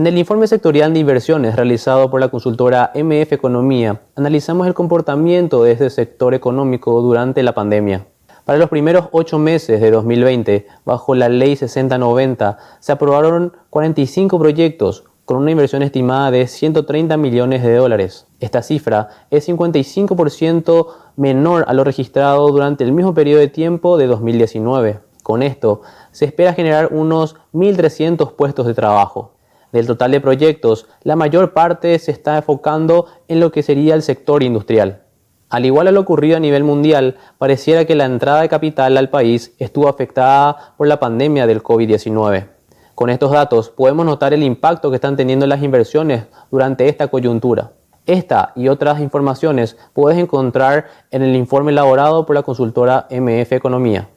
En el informe sectorial de inversiones realizado por la consultora MF Economía, analizamos el comportamiento de este sector económico durante la pandemia. Para los primeros ocho meses de 2020, bajo la Ley 6090, se aprobaron 45 proyectos con una inversión estimada de 130 millones de dólares. Esta cifra es 55% menor a lo registrado durante el mismo periodo de tiempo de 2019. Con esto, se espera generar unos 1.300 puestos de trabajo. Del total de proyectos, la mayor parte se está enfocando en lo que sería el sector industrial. Al igual a lo ocurrido a nivel mundial, pareciera que la entrada de capital al país estuvo afectada por la pandemia del COVID-19. Con estos datos podemos notar el impacto que están teniendo las inversiones durante esta coyuntura. Esta y otras informaciones puedes encontrar en el informe elaborado por la consultora MF Economía.